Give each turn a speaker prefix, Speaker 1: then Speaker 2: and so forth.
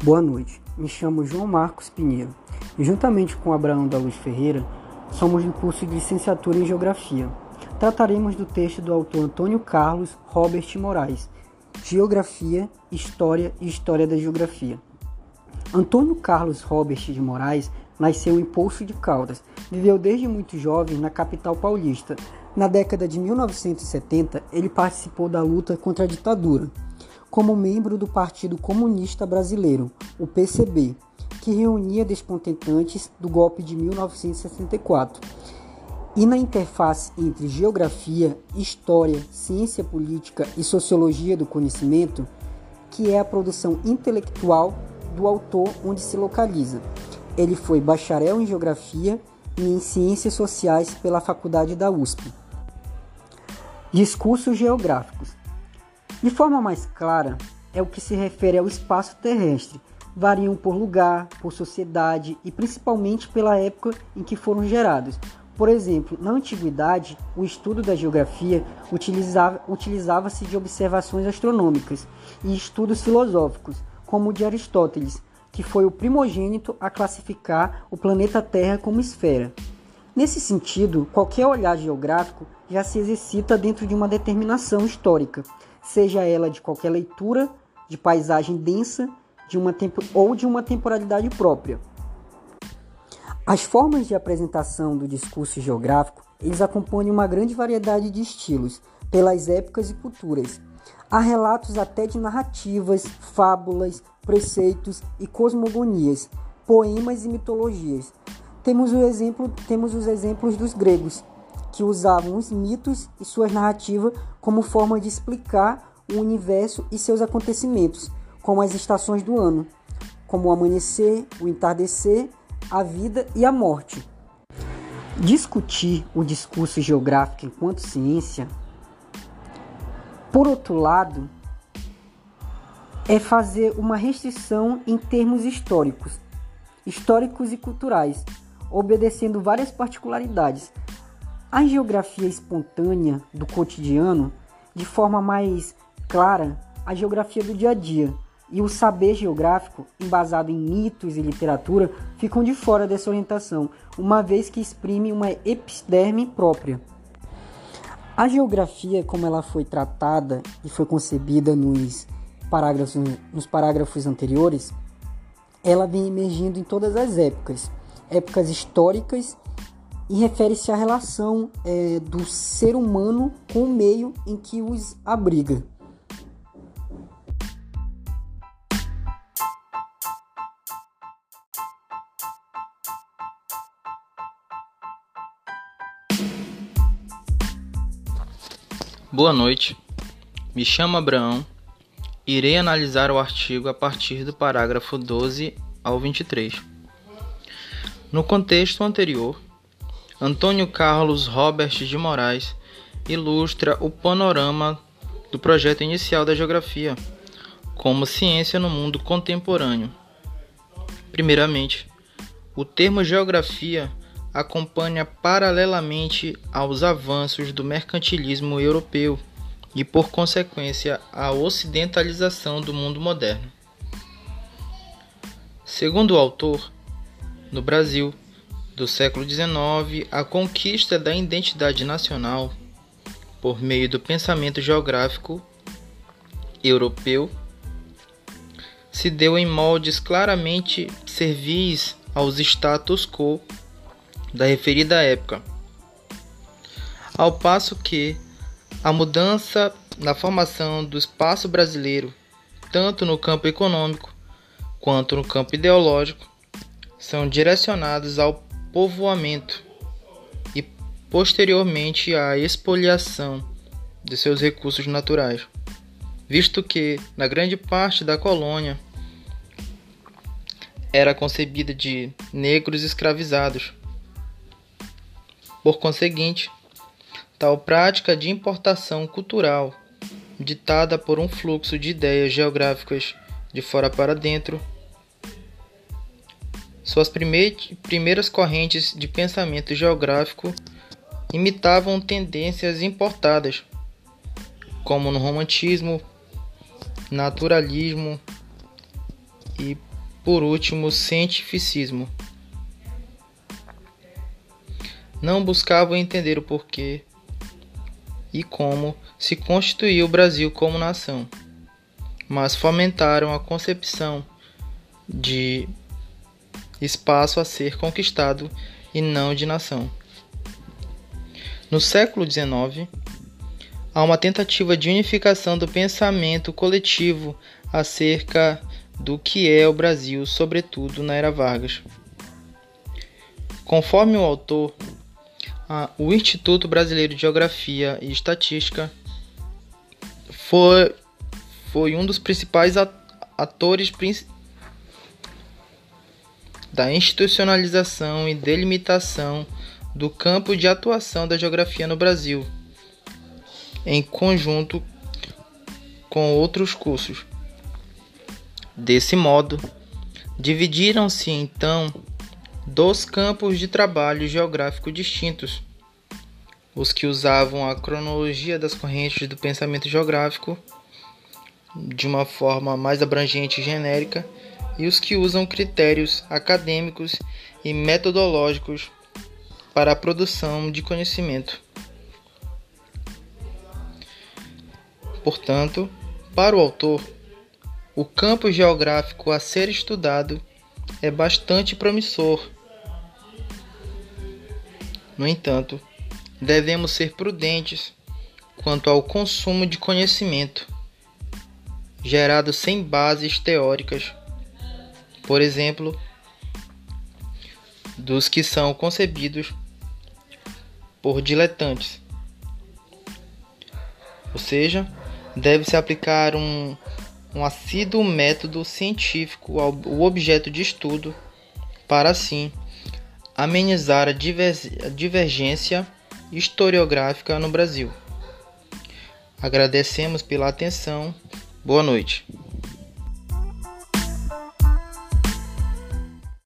Speaker 1: Boa noite, me chamo João Marcos Pinheiro e, juntamente com Abraão da Luz Ferreira, somos do curso de Licenciatura em Geografia. Trataremos do texto do autor Antônio Carlos Robert Moraes, Geografia, História e História da Geografia. Antônio Carlos Robert de Moraes nasceu em Poço de Caldas. Viveu desde muito jovem na capital paulista. Na década de 1970, ele participou da luta contra a ditadura como membro do Partido Comunista Brasileiro, o PCB, que reunia descontentantes do golpe de 1964. E na interface entre geografia, história, ciência política e sociologia do conhecimento, que é a produção intelectual do autor onde se localiza. Ele foi bacharel em geografia e em ciências sociais pela Faculdade da USP. Discursos geográficos. De forma mais clara, é o que se refere ao espaço terrestre. Variam por lugar, por sociedade e principalmente pela época em que foram gerados. Por exemplo, na antiguidade, o estudo da geografia utilizava-se utilizava de observações astronômicas e estudos filosóficos, como o de Aristóteles, que foi o primogênito a classificar o planeta Terra como esfera. Nesse sentido, qualquer olhar geográfico já se exercita dentro de uma determinação histórica, seja ela de qualquer leitura, de paisagem densa, de uma ou de uma temporalidade própria. As formas de apresentação do discurso geográfico, eles acompanham uma grande variedade de estilos, pelas épocas e culturas. Há relatos até de narrativas, fábulas, preceitos e cosmogonias, poemas e mitologias. Temos, o exemplo, temos os exemplos dos gregos, que usavam os mitos e suas narrativas como forma de explicar o universo e seus acontecimentos, como as estações do ano, como o amanhecer, o entardecer, a vida e a morte. Discutir o discurso geográfico enquanto ciência, por outro lado, é fazer uma restrição em termos históricos, históricos e culturais, obedecendo várias particularidades, a geografia espontânea do cotidiano, de forma mais clara, a geografia do dia a dia e o saber geográfico, embasado em mitos e literatura, ficam de fora dessa orientação, uma vez que exprime uma epiderme própria. A geografia, como ela foi tratada e foi concebida nos parágrafos, nos parágrafos anteriores, ela vem emergindo em todas as épocas, épocas históricas e refere-se à relação é, do ser humano com o meio em que os abriga.
Speaker 2: Boa noite, me chamo Abraão. Irei analisar o artigo a partir do parágrafo 12 ao 23. No contexto anterior, Antônio Carlos Robert de Moraes ilustra o panorama do projeto inicial da geografia como ciência no mundo contemporâneo. Primeiramente, o termo geografia acompanha paralelamente aos avanços do mercantilismo europeu e, por consequência, a ocidentalização do mundo moderno. Segundo o autor, no Brasil, do século XIX, a conquista da identidade nacional por meio do pensamento geográfico europeu se deu em moldes claramente servis aos status quo da referida época, ao passo que a mudança na formação do espaço brasileiro, tanto no campo econômico quanto no campo ideológico, são direcionados ao povoamento e posteriormente à expoliação de seus recursos naturais, visto que, na grande parte da colônia, era concebida de negros escravizados. Por conseguinte, tal prática de importação cultural, ditada por um fluxo de ideias geográficas de fora para dentro, suas primeiras correntes de pensamento geográfico imitavam tendências importadas, como no romantismo, naturalismo e por último, cientificismo. Não buscavam entender o porquê e como se constituiu o Brasil como nação, mas fomentaram a concepção de espaço a ser conquistado e não de nação. No século XIX, há uma tentativa de unificação do pensamento coletivo acerca do que é o Brasil, sobretudo na era Vargas. Conforme o autor, o Instituto Brasileiro de Geografia e Estatística foi, foi um dos principais atores da institucionalização e delimitação do campo de atuação da geografia no Brasil, em conjunto com outros cursos. Desse modo, dividiram-se então dois campos de trabalho geográfico distintos: os que usavam a cronologia das correntes do pensamento geográfico de uma forma mais abrangente e genérica, e os que usam critérios acadêmicos e metodológicos para a produção de conhecimento. Portanto, para o autor, o campo geográfico a ser estudado é bastante promissor. No entanto, devemos ser prudentes quanto ao consumo de conhecimento gerado sem bases teóricas, por exemplo, dos que são concebidos por diletantes. Ou seja, deve-se aplicar um um assíduo método científico ao objeto de estudo, para assim amenizar a divergência historiográfica no Brasil. Agradecemos pela atenção. Boa noite.